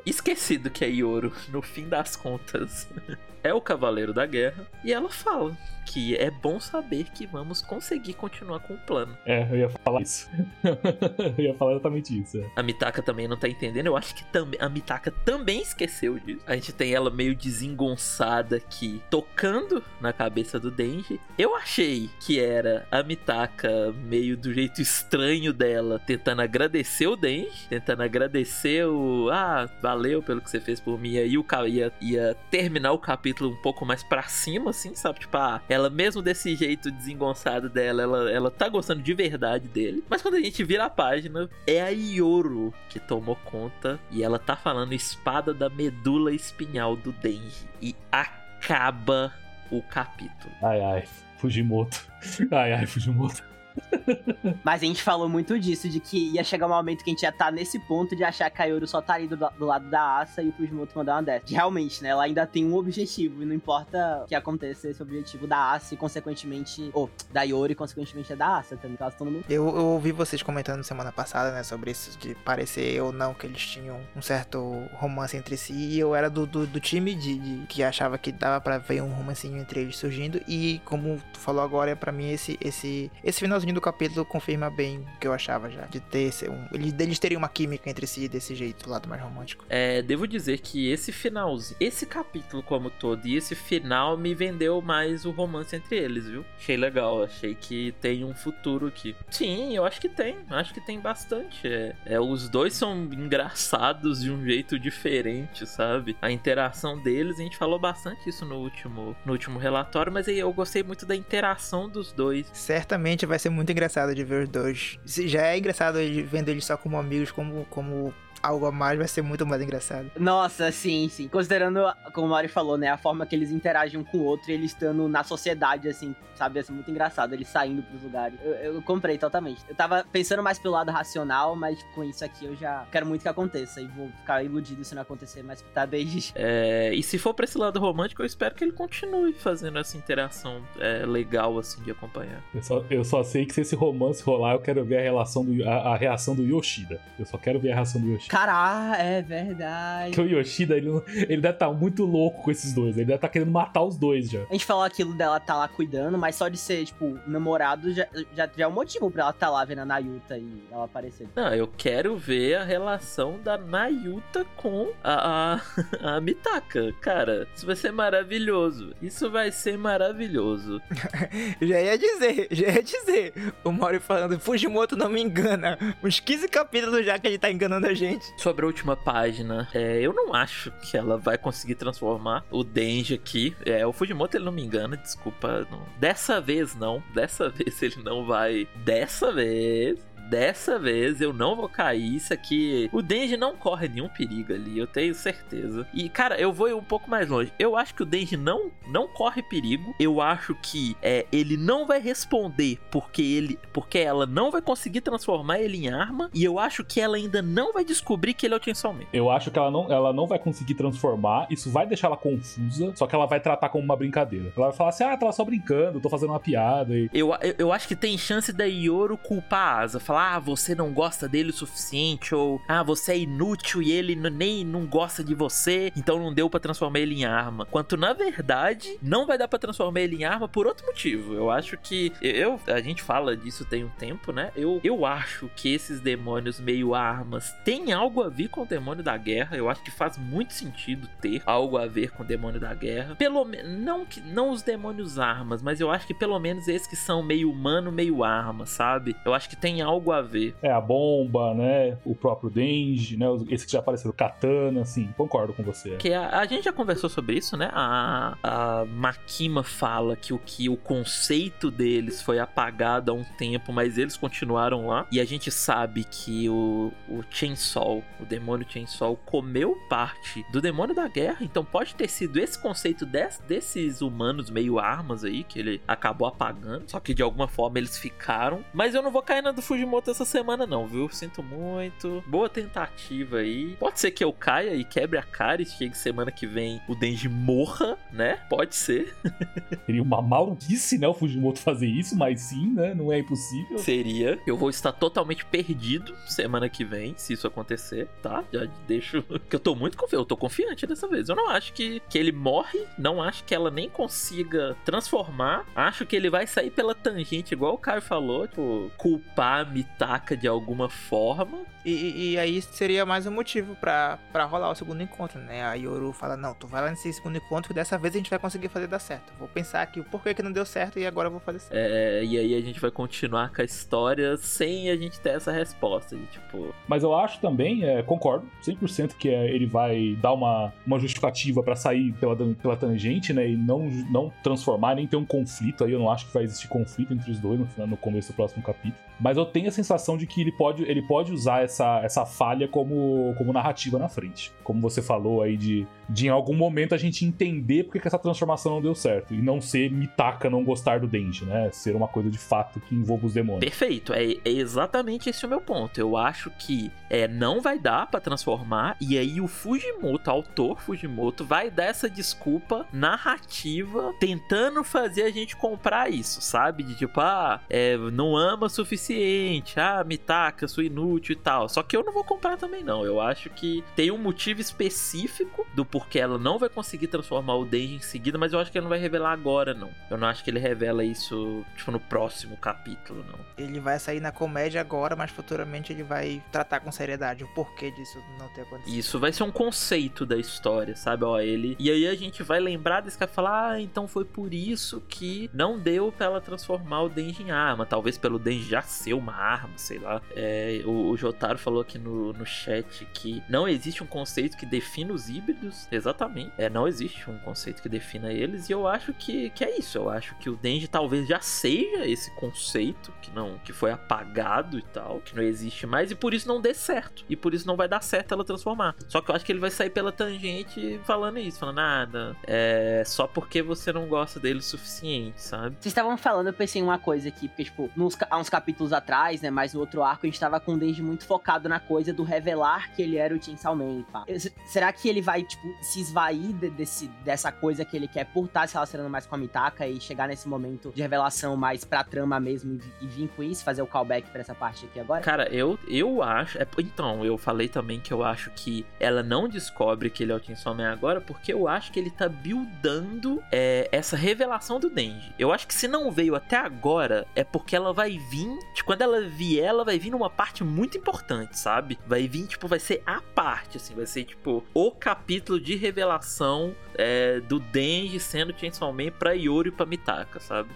Esquecido que é Yoro, no fim das contas, é o Cavaleiro da Guerra. E ela fala que é bom saber que vamos conseguir continuar com o plano. É, eu ia falar isso. eu ia falar exatamente isso. É. A Mitaka também não tá entendendo. Eu acho que também a Mitaka também esqueceu disso. A gente tem ela meio desengonçada aqui, tocando na cabeça do Denji. Eu achei que era a Mitaka meio do jeito estranho dela, tentando agradecer o Denji, tentando agradecer o. Ah, valeu pelo que você fez por mim. E aí o ia, ia terminar o capítulo um pouco mais pra cima, assim, sabe? Tipo, ah, ela ela, mesmo desse jeito desengonçado dela, ela, ela tá gostando de verdade dele. Mas quando a gente vira a página, é a Yoro que tomou conta e ela tá falando espada da medula espinhal do Denji. E acaba o capítulo. Ai, ai, Fujimoto. Ai, ai, Fujimoto. Mas a gente falou muito disso, de que ia chegar um momento que a gente ia estar tá nesse ponto de achar que a Yoru só tá ali do, do lado da Asa e o Fujimoto mandar uma dessa. Realmente, né? Ela ainda tem um objetivo, e não importa o que aconteça, esse objetivo da Asa e, consequentemente, ou da Yoru e, consequentemente, é da Asa também. Caso todo mundo... eu, eu ouvi vocês comentando semana passada, né, sobre isso de parecer ou não que eles tinham um certo romance entre si, e eu era do, do, do time de, de, que achava que dava para ver um romancinho entre eles surgindo, e como tu falou agora, para mim, esse, esse, esse final finalzinho do capítulo confirma bem o que eu achava já. De ter um, eles, eles terem uma química entre si desse jeito, do lado mais romântico. É, devo dizer que esse finalzinho, esse capítulo como todo e esse final me vendeu mais o romance entre eles, viu? Achei legal, achei que tem um futuro aqui. Sim, eu acho que tem, acho que tem bastante. É, é os dois são engraçados de um jeito diferente, sabe? A interação deles, a gente falou bastante isso no último, no último relatório, mas aí eu gostei muito da interação dos dois. Certamente vai ser muito engraçado de ver os dois. Já é engraçado vendo eles só como amigos, como, como algo a mais vai ser muito mais engraçado. Nossa, sim, sim. Considerando, como o Mario falou, né, a forma que eles interagem um com o outro e eles estando na sociedade, assim, sabe? Assim, muito engraçado, eles saindo pros lugares. Eu, eu, comprei totalmente. Eu tava pensando mais pelo lado racional, mas com isso aqui eu já quero muito que aconteça e vou ficar iludido se não acontecer, mas tá desde. É, e se for pra esse lado romântico, eu espero que ele continue fazendo essa interação é, legal, assim, de acompanhar. Eu só, eu só sei que se esse romance rolar, eu quero ver a relação do, a, a reação do Yoshida. Eu só quero ver a reação do Yoshida. Caralho, é verdade. Que o Yoshida, ele, ele deve estar tá muito louco com esses dois. Ele deve estar tá querendo matar os dois já. A gente falou aquilo dela tá lá cuidando, mas só de ser, tipo, namorado já, já, já é um motivo pra ela tá lá vendo a Nayuta e ela aparecer. Não, eu quero ver a relação da Nayuta com a, a, a Mitaka. Cara, isso vai ser maravilhoso. Isso vai ser maravilhoso. já ia dizer, já ia dizer. O Mori falando, Fujimoto não me engana. Uns 15 capítulos já que ele tá enganando a gente. Sobre a última página, é, eu não acho que ela vai conseguir transformar o Denji aqui. É, o Fujimoto ele não me engana, desculpa. Não. Dessa vez não, dessa vez ele não vai. Dessa vez dessa vez eu não vou cair. Isso aqui. O Denji não corre nenhum perigo ali, eu tenho certeza. E, cara, eu vou ir um pouco mais longe. Eu acho que o Denji não, não corre perigo. Eu acho que é, ele não vai responder porque ele. Porque ela não vai conseguir transformar ele em arma. E eu acho que ela ainda não vai descobrir que ele é o Chainsaw Man. Eu acho que ela não, ela não vai conseguir transformar. Isso vai deixar ela confusa. Só que ela vai tratar como uma brincadeira. Ela vai falar assim: ah, tava só brincando, tô fazendo uma piada. E... Eu, eu, eu acho que tem chance da Yoro culpar a Asa. Falar, ah, você não gosta dele o suficiente, ou ah, você é inútil e ele nem não gosta de você, então não deu para transformar ele em arma. Quanto na verdade, não vai dar para transformar ele em arma por outro motivo. Eu acho que eu a gente fala disso tem um tempo, né? Eu, eu acho que esses demônios meio armas têm algo a ver com o demônio da guerra. Eu acho que faz muito sentido ter algo a ver com o demônio da guerra. Pelo não que não os demônios armas, mas eu acho que pelo menos esses que são meio humano, meio arma, sabe? Eu acho que tem algo a ver. É, a bomba, né? O próprio Denji, né? Esse que já apareceu, Katana, assim, concordo com você. Que a, a, gente já conversou sobre isso, né? A, a Makima fala que o que o conceito deles foi apagado há um tempo, mas eles continuaram lá. E a gente sabe que o, o Chainsaw, o demônio Chainsaw, comeu parte do demônio da guerra. Então pode ter sido esse conceito des, desses humanos meio armas aí, que ele acabou apagando. Só que de alguma forma eles ficaram. Mas eu não vou cair na do Fujimoto essa semana, não, viu? Sinto muito. Boa tentativa aí. Pode ser que eu caia e quebre a cara e chegue semana que vem o Denji morra, né? Pode ser. Seria uma maluquice, né? O Fujimoto fazer isso, mas sim, né? Não é impossível. Seria. Eu vou estar totalmente perdido semana que vem, se isso acontecer, tá? Já deixo. que eu tô muito confiante. Eu tô confiante dessa vez. Eu não acho que, que ele morre, não acho que ela nem consiga transformar. Acho que ele vai sair pela tangente, igual o Caio falou, tipo, culpar Mitaka de alguma forma. E, e, aí seria mais um motivo para rolar o segundo encontro, né? A Yoru fala: Não, tu vai lá nesse segundo encontro que dessa vez a gente vai conseguir fazer dar certo. Vou pensar aqui o porquê que não deu certo e agora eu vou fazer certo. É, e aí a gente vai continuar com a história sem a gente ter essa resposta. E, tipo... Mas eu acho também, é, concordo, 100% que é, ele vai dar uma, uma justificativa para sair pela, pela tangente, né? E não, não transformar, nem ter um conflito. Aí eu não acho que vai existir conflito entre os dois no, no começo do próximo capítulo. Mas eu tenho a sensação de que ele pode, ele pode usar essa, essa falha como, como narrativa na frente. Como você falou aí de, de em algum momento a gente entender porque que essa transformação não deu certo. E não ser Mitaka não gostar do Denji, né? Ser uma coisa de fato que envolva os demônios. Perfeito, é, é exatamente esse o meu ponto. Eu acho que é, não vai dar para transformar, e aí o Fujimoto, o autor Fujimoto, vai dar essa desculpa narrativa tentando fazer a gente comprar isso, sabe? De tipo, ah, é, não ama o suficiente, ah, Mitaka, sou inútil e tal tal. Só que eu não vou comprar também, não. Eu acho que tem um motivo específico do porquê ela não vai conseguir transformar o Denji em seguida, mas eu acho que ele não vai revelar agora, não. Eu não acho que ele revela isso, tipo, no próximo capítulo, não. Ele vai sair na comédia agora, mas futuramente ele vai tratar com seriedade o porquê disso não ter acontecido. Isso vai ser um conceito da história, sabe? Ó, ele. E aí a gente vai lembrar desse cara e falar: ah, então foi por isso que não deu pra ela transformar o Denji em arma. Talvez pelo Denji já ser uma arma, sei lá. É, o, o Jotaro falou aqui no, no chat que não existe um conceito que defina os híbridos. Exatamente. É, não existe um conceito que defina eles. E eu acho que, que é isso. Eu acho que o Denji talvez já seja esse conceito que não que foi apagado e tal, que não existe mais. E por isso não dê certo. E por isso não vai dar certo ela transformar. Só que eu acho que ele vai sair pela tangente falando isso, falando nada. É só porque você não gosta dele o suficiente, sabe? Vocês estavam falando, eu pensei em uma coisa aqui, porque, tipo, nos, há uns capítulos atrás, né, mas no outro arco, a gente tava com o Denji muito focado na coisa do revelar que ele era o Chainsaw Man, pá. Será que ele vai, tipo, se esvair de, desse, dessa coisa que ele quer por estar se relacionando mais com a Mitaka e chegar nesse momento de revelação mais pra trama mesmo e, e vir com isso, fazer o callback pra essa parte aqui agora? Cara, eu, eu acho... É, então, eu falei também que eu acho que ela não descobre que ele é o Chainsaw Man agora, porque eu acho que ele tá buildando é, essa revelação do Denji. Eu acho que se não veio até agora, é porque ela vai vir. Tipo, quando ela vier, ela vai vir numa parte muito importante, sabe? Vai vir, tipo, vai ser a parte, assim, vai ser, tipo, o capítulo de revelação é, do Denji sendo Chainsaw Man pra Yori e pra Mitaka, sabe?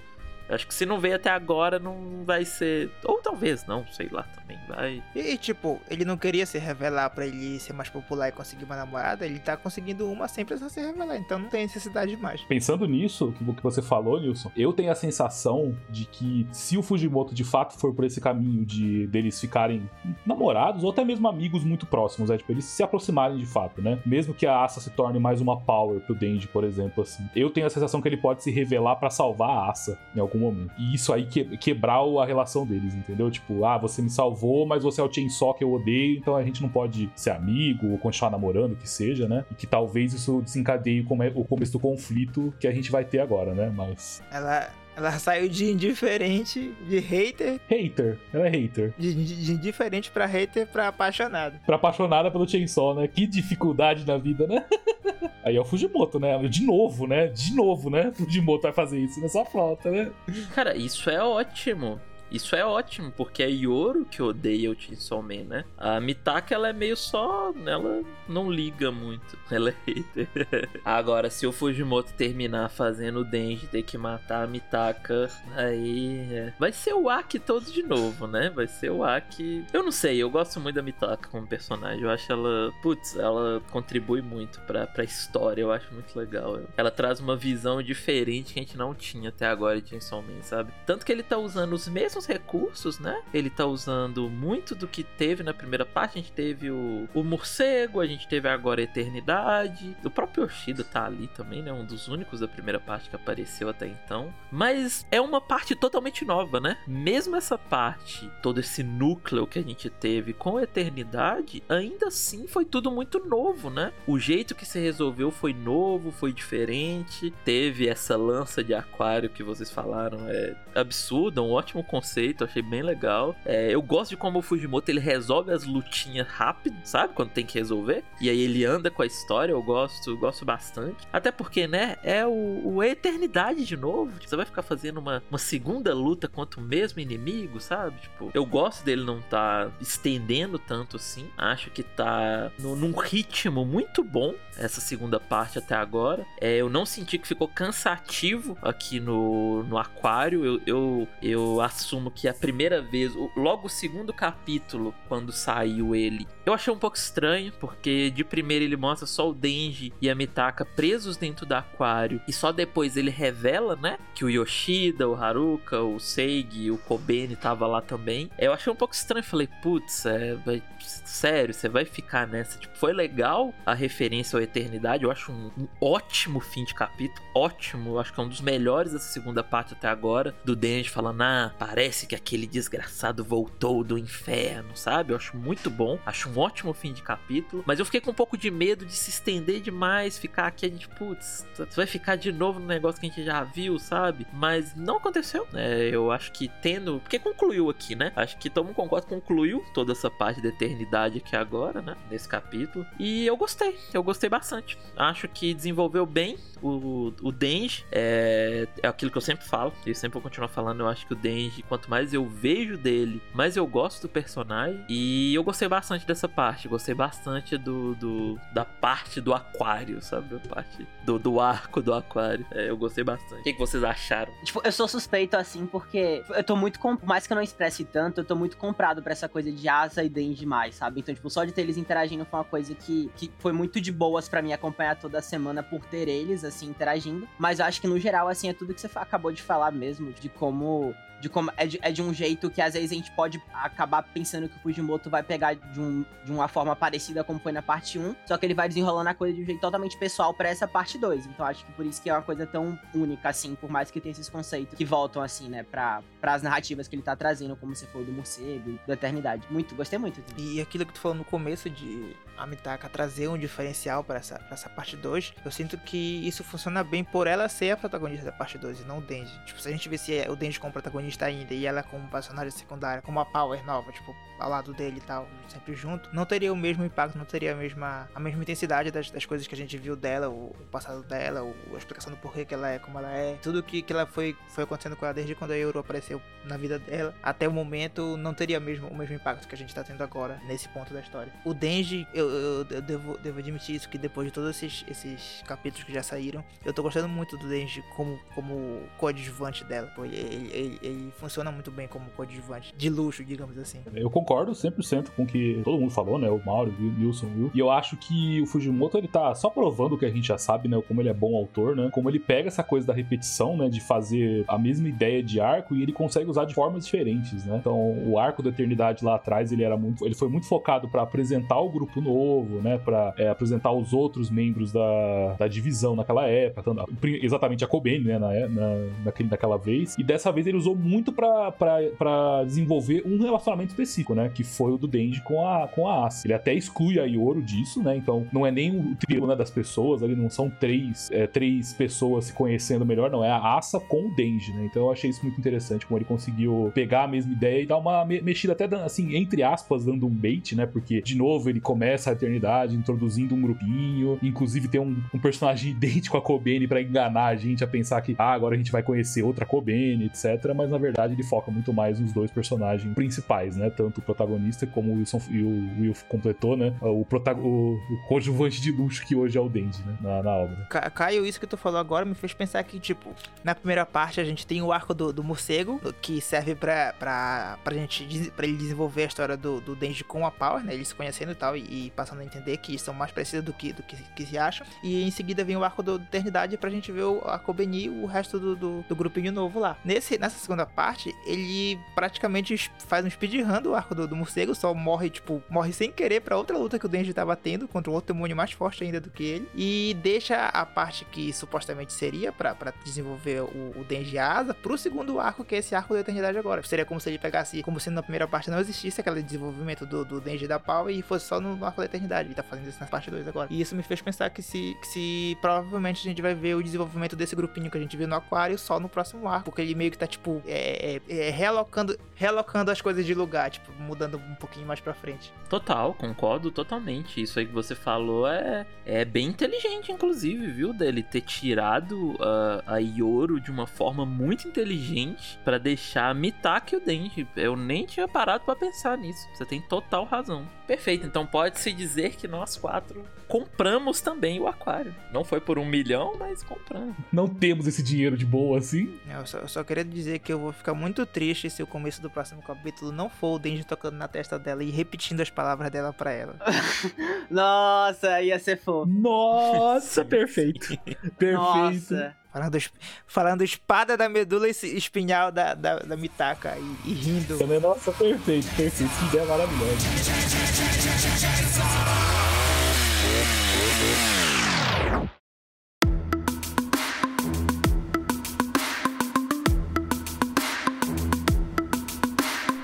Acho que se não veio até agora, não vai ser. Ou talvez não, sei lá também. Vai. E tipo, ele não queria se revelar para ele ser mais popular e conseguir uma namorada. Ele tá conseguindo uma sem precisar se revelar. Então não tem necessidade mais. Pensando nisso, o que você falou, Nilson, eu tenho a sensação de que se o Fujimoto de fato for por esse caminho de deles ficarem namorados ou até mesmo amigos muito próximos, é tipo, eles se aproximarem de fato, né? Mesmo que a Asa se torne mais uma power pro Denji, por exemplo, assim. Eu tenho a sensação que ele pode se revelar para salvar a Asa em algum algum momento. E isso aí que, quebrar a relação deles, entendeu? Tipo, ah, você me salvou, mas você é o Chainsaw que eu odeio, então a gente não pode ser amigo ou continuar namorando, o que seja, né? E que talvez isso desencadeie o começo do conflito que a gente vai ter agora, né? Mas. Ela, ela saiu de indiferente, de hater. Hater. Ela é hater. De, de, de indiferente pra hater pra apaixonada. Pra apaixonada pelo Chainsaw, né? Que dificuldade na vida, né? Aí é o Fujimoto, né? De novo, né? De novo, né? Fujimoto vai fazer isso nessa falta, né? Cara, isso é ótimo. Isso é ótimo, porque é Yoro que odeia o Chainsaw Man, né? A Mitaka, ela é meio só... Ela não liga muito. Ela é hater. Agora, se o Fujimoto terminar fazendo o Denji ter que matar a Mitaka, aí... É. Vai ser o Aki todo de novo, né? Vai ser o Aki... Eu não sei, eu gosto muito da Mitaka como personagem. Eu acho ela... Putz, ela contribui muito pra, pra história. Eu acho muito legal. Ela traz uma visão diferente que a gente não tinha até agora de Chainsaw Man, sabe? Tanto que ele tá usando os mesmos mesmos recursos, né? Ele tá usando muito do que teve na primeira parte. A gente teve o, o morcego, a gente teve agora a eternidade. O próprio Yoshida tá ali também, né? Um dos únicos da primeira parte que apareceu até então. Mas é uma parte totalmente nova, né? Mesmo essa parte, todo esse núcleo que a gente teve com a eternidade, ainda assim foi tudo muito novo, né? O jeito que se resolveu foi novo, foi diferente. Teve essa lança de aquário que vocês falaram, é absurda, um ótimo conceito conceito, achei bem legal. É, eu gosto de como o Fujimoto ele resolve as lutinhas rápido, sabe? Quando tem que resolver. E aí ele anda com a história, eu gosto, gosto bastante. Até porque, né, é o, o Eternidade de novo. Você vai ficar fazendo uma, uma segunda luta contra o mesmo inimigo, sabe? Tipo, eu gosto dele não tá estendendo tanto assim. Acho que tá no, num ritmo muito bom essa segunda parte até agora. É, eu não senti que ficou cansativo aqui no, no aquário. Eu, eu, eu assumo que a primeira vez, logo o segundo capítulo, quando saiu ele, eu achei um pouco estranho, porque de primeiro ele mostra só o Denji e a Mitaka presos dentro do aquário, e só depois ele revela, né, que o Yoshida, o Haruka, o Seigi, o Kobeni tava lá também. Eu achei um pouco estranho, falei, putz, é, vai, sério, você vai ficar nessa? Tipo, foi legal a referência à Eternidade, eu acho um, um ótimo fim de capítulo, ótimo, eu acho que é um dos melhores dessa segunda parte até agora, do Denji falando, ah, parece parece que aquele desgraçado voltou do inferno, sabe? Eu acho muito bom, acho um ótimo fim de capítulo, mas eu fiquei com um pouco de medo de se estender demais, ficar aqui, a gente, putz, vai ficar de novo no negócio que a gente já viu, sabe? Mas não aconteceu, né? Eu acho que tendo, porque concluiu aqui, né? Acho que todo mundo concorda, concluiu toda essa parte da eternidade aqui agora, né? Nesse capítulo. E eu gostei, eu gostei bastante. Acho que desenvolveu bem o, o Denji. É, é aquilo que eu sempre falo, e sempre vou continuar falando. Eu acho que o Denji, quanto mais eu vejo dele, mais eu gosto do personagem. E eu gostei bastante dessa parte. Gostei bastante do, do da parte do aquário, sabe? A parte do, do arco do aquário. É, eu gostei bastante. O que, que vocês acharam? Tipo, eu sou suspeito assim porque eu tô muito. Por mais que eu não expresse tanto, eu tô muito comprado pra essa coisa de asa e Denji mais, sabe? Então, tipo, só de ter eles interagindo foi uma coisa que, que foi muito de boas para mim acompanhar toda semana por ter eles, assim, interagindo. Mas eu acho que no geral, assim, é tudo que você acabou de falar mesmo, de como de como é de, é de, um jeito que às vezes a gente pode acabar pensando que o Fujimoto vai pegar de, um, de uma forma parecida como foi na parte 1, só que ele vai desenrolando a coisa de um jeito totalmente pessoal para essa parte 2. Então acho que por isso que é uma coisa tão única assim, por mais que tenha esses conceitos que voltam assim, né, para as narrativas que ele tá trazendo, como você falou do morcego da eternidade. Muito, gostei muito. E aquilo que tu falou no começo de a Mitaka trazer um diferencial para essa, essa parte 2, eu sinto que isso funciona bem por ela ser a protagonista da parte 2 e não o Denji. Tipo, se a gente vê se é o Denji como protagonista protagonista ainda e ela como personagem secundária, como a Power nova, tipo, ao lado dele e tal, sempre junto, não teria o mesmo impacto, não teria a mesma, a mesma intensidade das, das coisas que a gente viu dela, o, o passado dela, o, a explicação do porquê que ela é como ela é, tudo que, que ela foi, foi acontecendo com ela desde quando a Euro apareceu na vida dela, até o momento não teria mesmo, o mesmo impacto que a gente tá tendo agora, nesse ponto da história. O Denji, eu, eu, eu devo, devo admitir isso, que depois de todos esses, esses capítulos que já saíram, eu tô gostando muito do Denji como, como coadjuvante dela, pô, ele, ele, ele funciona muito bem como coadjuvante de luxo, digamos assim. Eu concordo 100% com o que todo mundo falou, né? O Mauro, o Wilson, Will. E eu acho que o Fujimoto, ele tá só provando o que a gente já sabe, né? Como ele é bom autor, né? Como ele pega essa coisa da repetição, né? De fazer a mesma ideia de arco e ele consegue usar de formas diferentes, né? Então, o arco da eternidade lá atrás, ele era muito. Ele foi muito focado para apresentar o grupo novo, né? Pra é, apresentar os outros membros da, da divisão naquela época. Exatamente a Kobeni, né? Na, na, naquele, naquela vez. E dessa vez ele usou muito para desenvolver um relacionamento específico, né? Que foi o do Denji com a, com a Asa. Ele até exclui a Yoro disso, né? Então não é nem o trio né, das pessoas, ali não são três, é, três pessoas se conhecendo melhor, não. É a Asa com o Denji, né? Então eu achei isso muito interessante, como ele conseguiu pegar a mesma ideia e dar uma me mexida até, assim, entre aspas, dando um bait, né? Porque, de novo, ele começa a eternidade introduzindo um grupinho, inclusive tem um, um personagem idêntico a Kobeni para enganar a gente a pensar que, ah, agora a gente vai conhecer outra Kobeni, etc. Mas na verdade ele foca muito mais nos dois personagens principais, né? Tanto o protagonista como o Wilson e o Will completou, né? O, o, o coadjuvante de luxo que hoje é o Denji, né? Na, na obra. Caio, isso que tu falou agora me fez pensar que, tipo, na primeira parte a gente tem o arco do, do morcego, que serve pra, pra, pra gente pra ele desenvolver a história do, do com a Power, né? Eles se conhecendo e tal, e, e passando a entender que são mais parecidos do que, do que, que se acham. E em seguida vem o arco do Eternidade pra gente ver o, a Kobeni e o resto do, do, do grupinho novo lá. Nesse, nessa segunda parte, parte, ele praticamente faz um speedrun do arco do, do, morcego, só morre, tipo, morre sem querer pra outra luta que o Denji tava tendo contra um outro demônio mais forte ainda do que ele. E deixa a parte que supostamente seria pra, desenvolver o, o Denji Asa pro segundo arco, que é esse arco da eternidade agora. Seria como se ele pegasse, como se na primeira parte não existisse aquele desenvolvimento do, do Denji da Pau e fosse só no arco da eternidade. Ele tá fazendo isso na parte 2 agora. E isso me fez pensar que se, que se provavelmente a gente vai ver o desenvolvimento desse grupinho que a gente viu no Aquário só no próximo arco, porque ele meio que tá, tipo, é, é, é, realocando, realocando as coisas de lugar, tipo, mudando um pouquinho mais pra frente. Total, concordo totalmente. Isso aí que você falou é, é bem inteligente, inclusive, viu? Dele ter tirado uh, a Yoro de uma forma muito inteligente para deixar a Mitaki o Denji. Eu nem tinha parado para pensar nisso. Você tem total razão. Perfeito, então pode-se dizer que nós quatro compramos também o aquário. Não foi por um milhão, mas compramos. Não temos esse dinheiro de boa assim. Eu só, eu só queria dizer que eu vou ficar muito triste se o começo do próximo capítulo não for o Denji tocando na testa dela e repetindo as palavras dela para ela. Nossa, ia ser fofo. Nossa, perfeito. perfeito. Nossa. Falando, falando espada da medula espinhal da, da, da Mitaka e, e rindo. Nossa, perfeito, perfeito. Que ideia maravilhosa.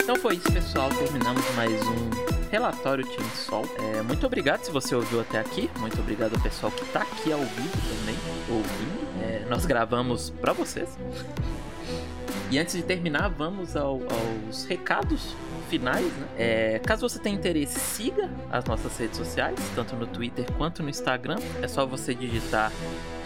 Então foi isso, pessoal. Terminamos mais um relatório Team Sol. É, muito obrigado se você ouviu até aqui. Muito obrigado ao pessoal que tá aqui ao vivo também, ouvindo. Nós gravamos para vocês. E antes de terminar, vamos ao, aos recados finais. Né? É, caso você tenha interesse, siga as nossas redes sociais, tanto no Twitter quanto no Instagram. É só você digitar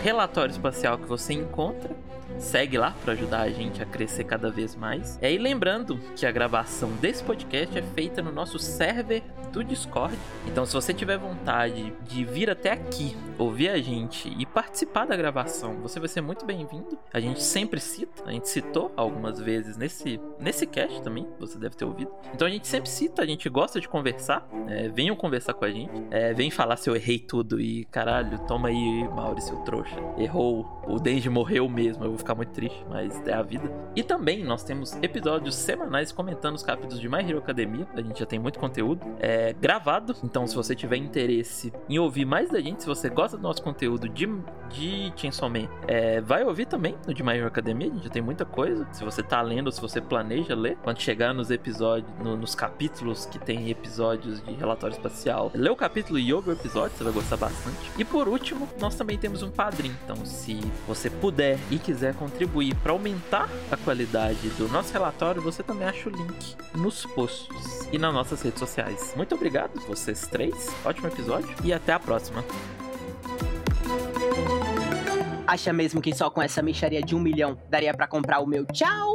relatório espacial que você encontra. Segue lá para ajudar a gente a crescer cada vez mais. E lembrando que a gravação desse podcast é feita no nosso server do Discord. Então, se você tiver vontade de vir até aqui, ouvir a gente e participar da gravação, você vai ser muito bem-vindo. A gente sempre cita, a gente citou algumas vezes nesse, nesse cast também, você deve ter ouvido. Então, a gente sempre cita, a gente gosta de conversar. É, venham conversar com a gente. É, vem falar se eu errei tudo e caralho, toma aí, Maurício, trouxa. Errou, o Denji morreu mesmo. Eu vou ficar muito triste, mas é a vida. E também nós temos episódios semanais comentando os capítulos de My Hero Academia. A gente já tem muito conteúdo é, gravado. Então, se você tiver interesse em ouvir mais da gente, se você gosta do nosso conteúdo de, de Chainsaw Man, é, vai ouvir também no de My Hero Academia. A gente já tem muita coisa. Se você tá lendo, se você planeja ler, quando chegar nos episódios, no, nos capítulos que tem episódios de relatório espacial, lê o capítulo e ouve o episódio, você vai gostar bastante. E por último, nós também temos um padrinho. Padrim. Então, se você puder e quiser contribuir para aumentar a qualidade do nosso relatório, você também acha o link nos posts e nas nossas redes sociais. Muito obrigado, vocês três. Ótimo episódio e até a próxima. Acha mesmo que só com essa mixaria de um milhão daria para comprar o meu tchau?